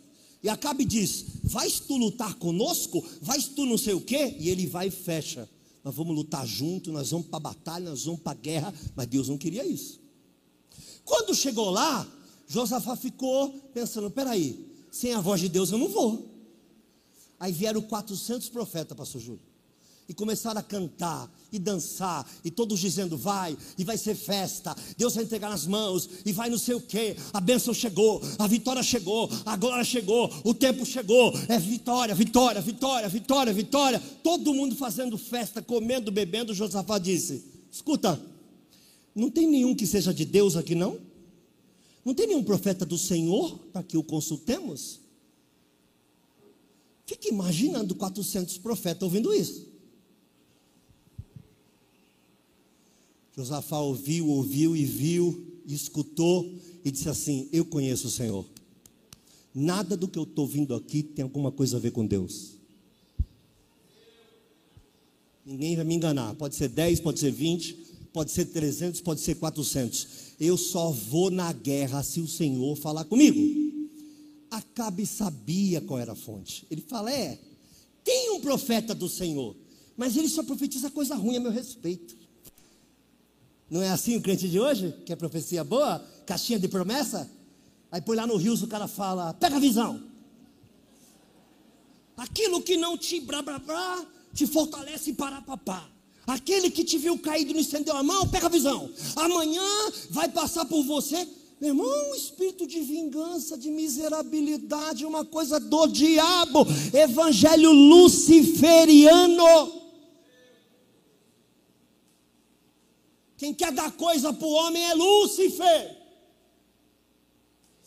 E Acabe diz: Vais tu lutar conosco? Vais tu não sei o quê? E ele vai e fecha. Nós vamos lutar junto, nós vamos para a batalha, nós vamos para a guerra. Mas Deus não queria isso. Quando chegou lá, Josafá ficou pensando: peraí, sem a voz de Deus eu não vou. Aí vieram 400 profetas, pastor Júlio. E começaram a cantar e dançar, e todos dizendo: vai, e vai ser festa, Deus vai entregar nas mãos, e vai não sei o que, a bênção chegou, a vitória chegou, a glória chegou, o tempo chegou, é vitória, vitória, vitória, vitória, vitória. Todo mundo fazendo festa, comendo, bebendo. Josafá disse: escuta, não tem nenhum que seja de Deus aqui não? Não tem nenhum profeta do Senhor para que o consultemos? Fique imaginando 400 profetas ouvindo isso. Josafá ouviu, ouviu e viu, e escutou e disse assim: Eu conheço o Senhor. Nada do que eu estou ouvindo aqui tem alguma coisa a ver com Deus. Ninguém vai me enganar. Pode ser 10, pode ser 20, pode ser 300, pode ser 400. Eu só vou na guerra se o Senhor falar comigo. Acabe sabia qual era a fonte. Ele fala: é, tem um profeta do Senhor, mas ele só profetiza coisa ruim a meu respeito. Não é assim o crente de hoje? Que é profecia boa, caixinha de promessa? Aí põe lá no rio, o cara fala: pega a visão. Aquilo que não te blá blá blá, te fortalece para papá. Aquele que te viu caído não estendeu a mão, pega a visão. Amanhã vai passar por você Meu irmão, espírito de vingança, de miserabilidade, uma coisa do diabo, evangelho luciferiano. Quem quer dar coisa para o homem é Lúcifer.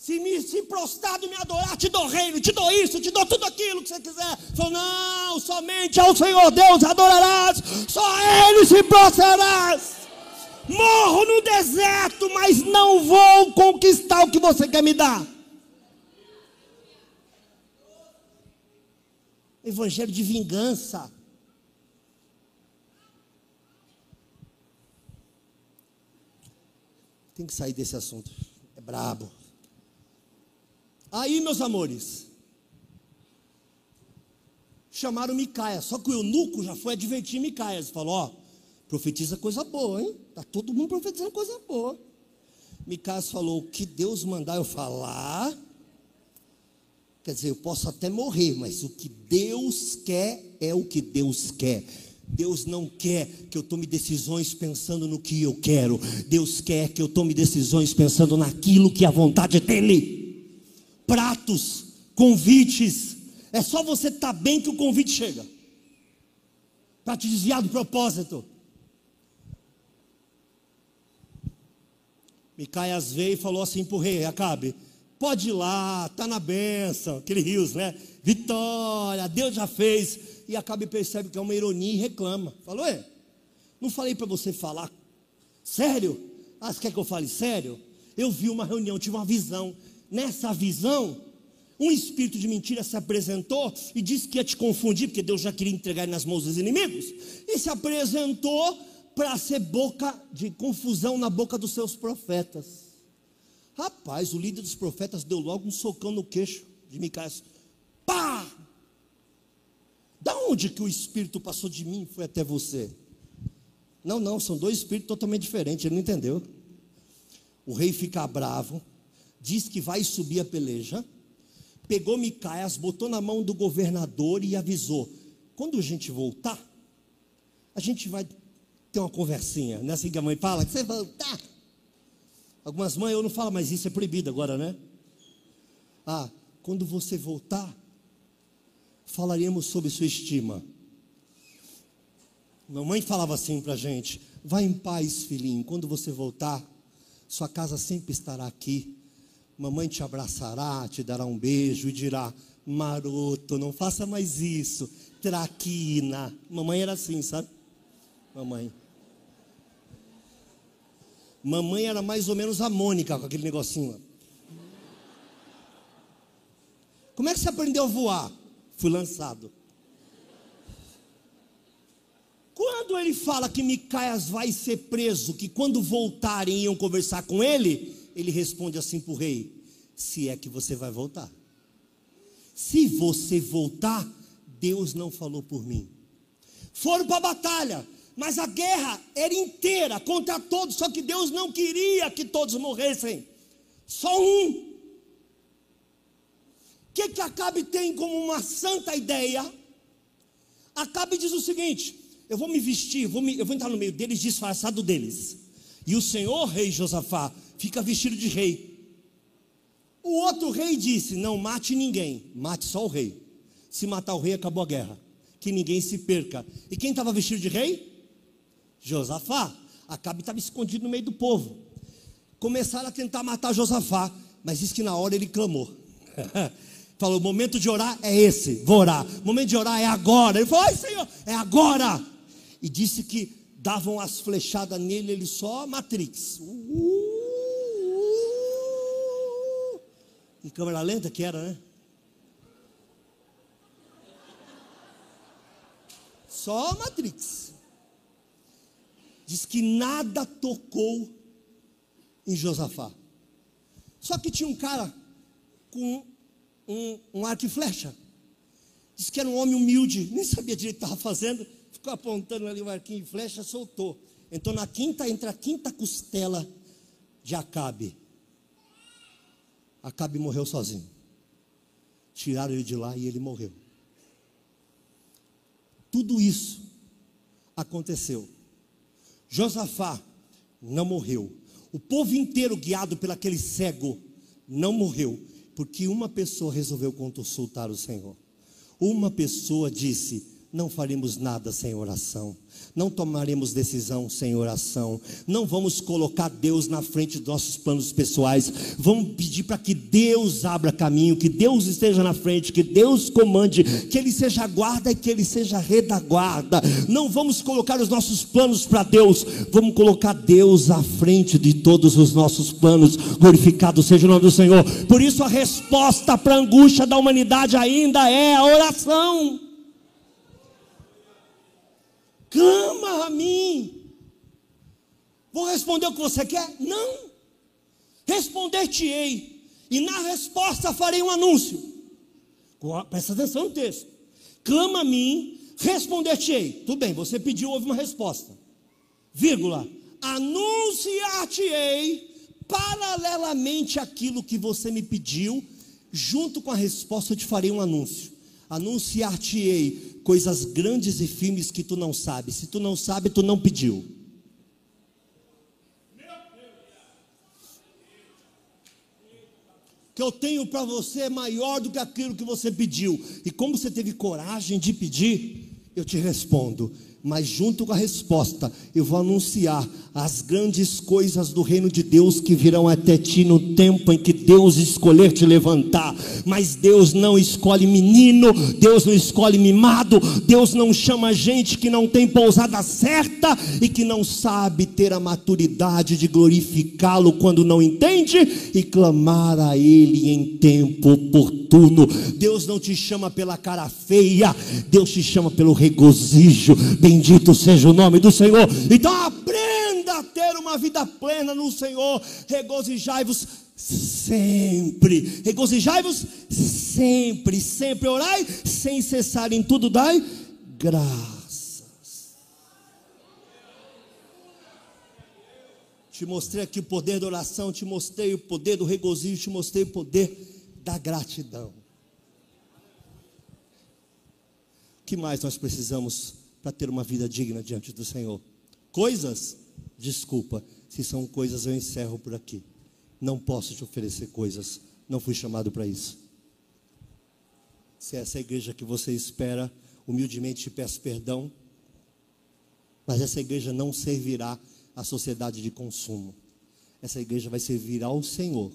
Se me se prostrado me adorar, te dou reino, te dou isso, te dou tudo aquilo que você quiser. Falou, não, somente ao Senhor Deus adorarás, só a Ele se prostrarás. Morro no deserto, mas não vou conquistar o que você quer me dar. Evangelho de vingança. Tem que sair desse assunto. É brabo. Aí, meus amores, chamaram Micaia, só que o eunuco já foi advertir Micaia, falou, ó, profetiza coisa boa, hein? Tá todo mundo profetizando coisa boa. Micaia falou, o que Deus mandar eu falar, quer dizer, eu posso até morrer, mas o que Deus quer é o que Deus quer. Deus não quer que eu tome decisões pensando no que eu quero. Deus quer que eu tome decisões pensando naquilo que é a vontade dEle pratos, convites. É só você estar tá bem que o convite chega para te desviar do propósito. Micaias veio e falou assim para o rei Acabe: pode ir lá, está na benção, aquele rios, né? Vitória, Deus já fez. E Acabe percebe que é uma ironia e reclama. Falou, é? Não falei para você falar sério? Ah, você quer que eu fale sério? Eu vi uma reunião, tive uma visão nessa visão, um espírito de mentira se apresentou e disse que ia te confundir, porque Deus já queria entregar nas mãos dos inimigos, e se apresentou para ser boca de confusão na boca dos seus profetas. Rapaz, o líder dos profetas deu logo um socão no queixo de Micaías. Pá! Da onde que o espírito passou de mim e foi até você? Não, não, são dois espíritos totalmente diferentes, ele não entendeu. O rei fica bravo, diz que vai subir a peleja, pegou Micaias, botou na mão do governador e avisou: quando a gente voltar, a gente vai ter uma conversinha. Não é assim que a mãe fala? Você voltar. Algumas mães eu não falo, mas isso é proibido agora, né? Ah, quando você voltar, falaremos sobre sua estima. Mamãe falava assim para a gente: vai em paz, filhinho. Quando você voltar, sua casa sempre estará aqui. Mamãe te abraçará, te dará um beijo e dirá: Maroto, não faça mais isso. Traquina. Mamãe era assim, sabe? Mamãe. Mamãe era mais ou menos a Mônica com aquele negocinho. Como é que você aprendeu a voar? Fui lançado. Quando ele fala que Micaias vai ser preso, que quando voltarem iam conversar com ele, ele responde assim para o rei: Se é que você vai voltar. Se você voltar, Deus não falou por mim. Foram para a batalha, mas a guerra era inteira contra todos, só que Deus não queria que todos morressem. Só um. O que, que Acabe tem como uma santa ideia? Acabe diz o seguinte: eu vou me vestir, vou me, eu vou entrar no meio deles disfarçado deles. E o Senhor, rei Josafá, fica vestido de rei. O outro rei disse: Não mate ninguém, mate só o rei. Se matar o rei, acabou a guerra. Que ninguém se perca. E quem estava vestido de rei? Josafá. Acabe estava escondido no meio do povo. Começaram a tentar matar Josafá, mas diz que na hora ele clamou. falou: o momento de orar é esse, vou orar. O momento de orar é agora. Ele falou: ai Senhor, é agora. E disse que davam as flechadas nele, ele só Matrix. Uh, Em câmera lenta que era, né? Só Matrix. Diz que nada tocou em Josafá. Só que tinha um cara com um, um arco e flecha. Diz que era um homem humilde, nem sabia direito o que estava fazendo. Ficou apontando ali o arquinho e flecha, soltou. Então na quinta, entre a quinta costela de Acabe Acabe morreu sozinho. Tiraram ele de lá e ele morreu. Tudo isso aconteceu. Josafá não morreu. o povo inteiro guiado pelaquele cego não morreu, porque uma pessoa resolveu consultar o Senhor. Uma pessoa disse: Não faremos nada sem oração não tomaremos decisão sem oração, não vamos colocar Deus na frente dos nossos planos pessoais, vamos pedir para que Deus abra caminho, que Deus esteja na frente, que Deus comande, que Ele seja guarda e que Ele seja redaguarda. Não vamos colocar os nossos planos para Deus, vamos colocar Deus à frente de todos os nossos planos. Glorificado seja o nome do Senhor. Por isso a resposta para a angústia da humanidade ainda é a oração clama a mim. Vou responder o que você quer? Não. Responder-te-ei, e na resposta farei um anúncio. Presta atenção no texto. Clama a mim, responder-te-ei. Tudo bem, você pediu, houve uma resposta. Vírgula. Anunciar-te-ei paralelamente aquilo que você me pediu, junto com a resposta eu te farei um anúncio. Anunciar-te-ei coisas grandes e firmes que tu não sabes. Se tu não sabe, tu não pediu. que eu tenho para você é maior do que aquilo que você pediu. E como você teve coragem de pedir, eu te respondo: mas junto com a resposta, eu vou anunciar as grandes coisas do reino de Deus que virão até ti no tempo em que Deus escolher te levantar. Mas Deus não escolhe menino, Deus não escolhe mimado, Deus não chama gente que não tem pousada certa e que não sabe ter a maturidade de glorificá-lo quando não entende e clamar a Ele em tempo oportuno. Deus não te chama pela cara feia, Deus te chama pelo regozijo. Bem Bendito seja o nome do Senhor. Então aprenda a ter uma vida plena no Senhor. Regozijai-vos sempre. Regozijai-vos sempre, sempre. Orai sem cessar em tudo, dai graças. Te mostrei aqui o poder da oração, te mostrei o poder do regozijo, te mostrei o poder da gratidão. O que mais nós precisamos para ter uma vida digna diante do Senhor. Coisas, desculpa, se são coisas eu encerro por aqui. Não posso te oferecer coisas, não fui chamado para isso. Se essa é a igreja que você espera, humildemente te peço perdão, mas essa igreja não servirá à sociedade de consumo. Essa igreja vai servir ao Senhor.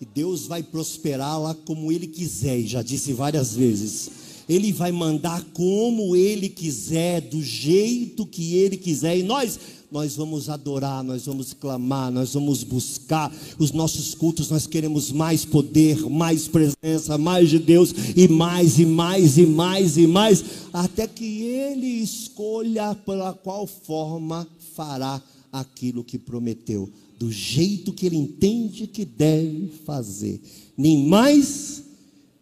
E Deus vai prosperá-la como Ele quiser, e já disse várias vezes. Ele vai mandar como Ele quiser, do jeito que Ele quiser, e nós, nós vamos adorar, nós vamos clamar, nós vamos buscar os nossos cultos, nós queremos mais poder, mais presença, mais de Deus, e mais, e mais, e mais, e mais, até que Ele escolha pela qual forma fará aquilo que prometeu, do jeito que Ele entende que deve fazer, nem mais,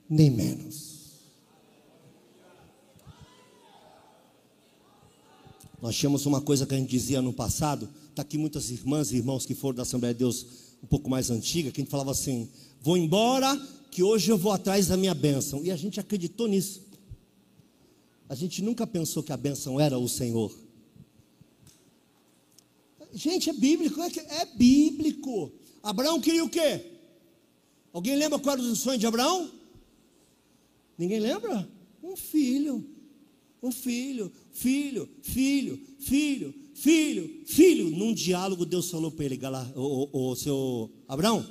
nem menos. Nós tínhamos uma coisa que a gente dizia no passado, está aqui muitas irmãs e irmãos que foram da Assembleia de Deus um pouco mais antiga, que a gente falava assim: vou embora, que hoje eu vou atrás da minha bênção. E a gente acreditou nisso. A gente nunca pensou que a bênção era o Senhor. Gente, é bíblico, é, é bíblico. Abraão queria o quê? Alguém lembra qual era o sonho de Abraão? Ninguém lembra? Um filho. Um filho filho, filho, filho, filho, filho. Num diálogo, Deus falou para ele, o, o, o seu Abraão,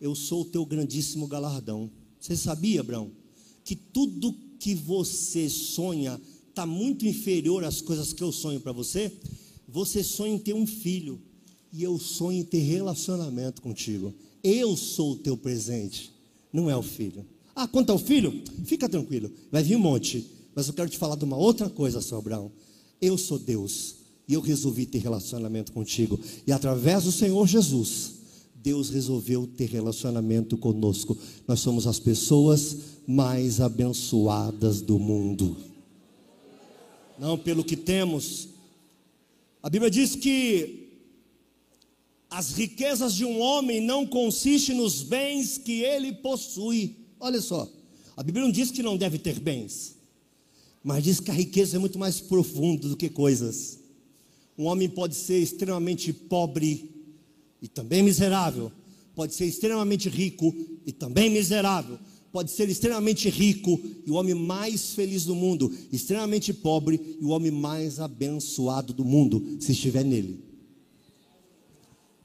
eu sou o teu grandíssimo galardão. Você sabia, Abraão, que tudo que você sonha está muito inferior às coisas que eu sonho para você? Você sonha em ter um filho, e eu sonho em ter relacionamento contigo. Eu sou o teu presente, não é o filho. Ah, quanto ao filho, fica tranquilo, vai vir um monte mas eu quero te falar de uma outra coisa, seu Abraão. Eu sou Deus e eu resolvi ter relacionamento contigo. E através do Senhor Jesus, Deus resolveu ter relacionamento conosco. Nós somos as pessoas mais abençoadas do mundo. Não pelo que temos. A Bíblia diz que as riquezas de um homem não consistem nos bens que ele possui. Olha só, a Bíblia não diz que não deve ter bens. Mas diz que a riqueza é muito mais profunda do que coisas. Um homem pode ser extremamente pobre e também miserável. Pode ser extremamente rico e também miserável. Pode ser extremamente rico e o homem mais feliz do mundo, extremamente pobre e o homem mais abençoado do mundo, se estiver nele.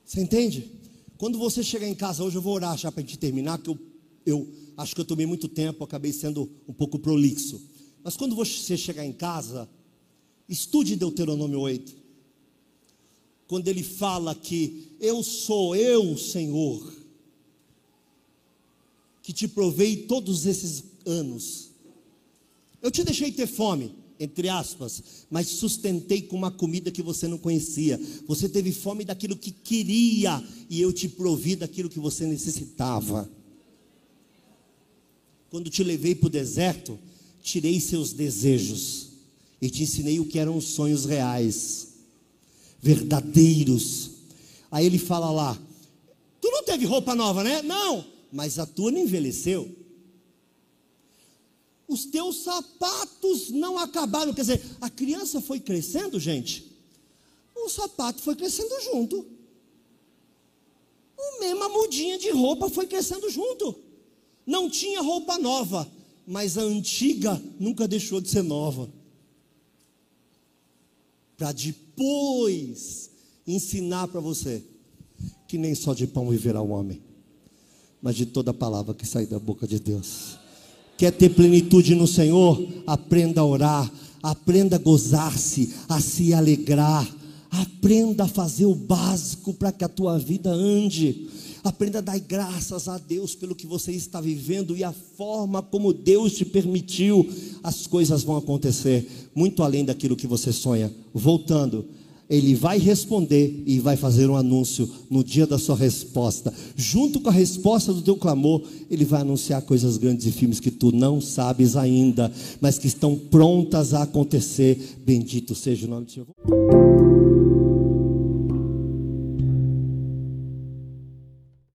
Você entende? Quando você chegar em casa, hoje eu vou orar já para a gente terminar, que eu, eu acho que eu tomei muito tempo, acabei sendo um pouco prolixo. Mas quando você chegar em casa, estude Deuteronômio 8 quando ele fala que eu sou eu, Senhor, que te provei todos esses anos. Eu te deixei ter fome, entre aspas, mas sustentei com uma comida que você não conhecia. Você teve fome daquilo que queria e eu te provi daquilo que você necessitava. Quando te levei para o deserto, tirei seus desejos e te ensinei o que eram os sonhos reais verdadeiros. Aí ele fala lá: Tu não teve roupa nova, né? Não, mas a tua não envelheceu. Os teus sapatos não acabaram. Quer dizer, a criança foi crescendo, gente. O sapato foi crescendo junto. O mesma mudinha de roupa foi crescendo junto. Não tinha roupa nova, mas a antiga nunca deixou de ser nova. Para depois ensinar para você que nem só de pão viverá o homem, mas de toda palavra que sai da boca de Deus. Quer ter plenitude no Senhor? Aprenda a orar, aprenda a gozar-se, a se alegrar, aprenda a fazer o básico para que a tua vida ande. Aprenda a dar graças a Deus pelo que você está vivendo e a forma como Deus te permitiu. As coisas vão acontecer muito além daquilo que você sonha. Voltando, ele vai responder e vai fazer um anúncio no dia da sua resposta. Junto com a resposta do teu clamor, ele vai anunciar coisas grandes e firmes que tu não sabes ainda, mas que estão prontas a acontecer. Bendito seja o nome do Senhor.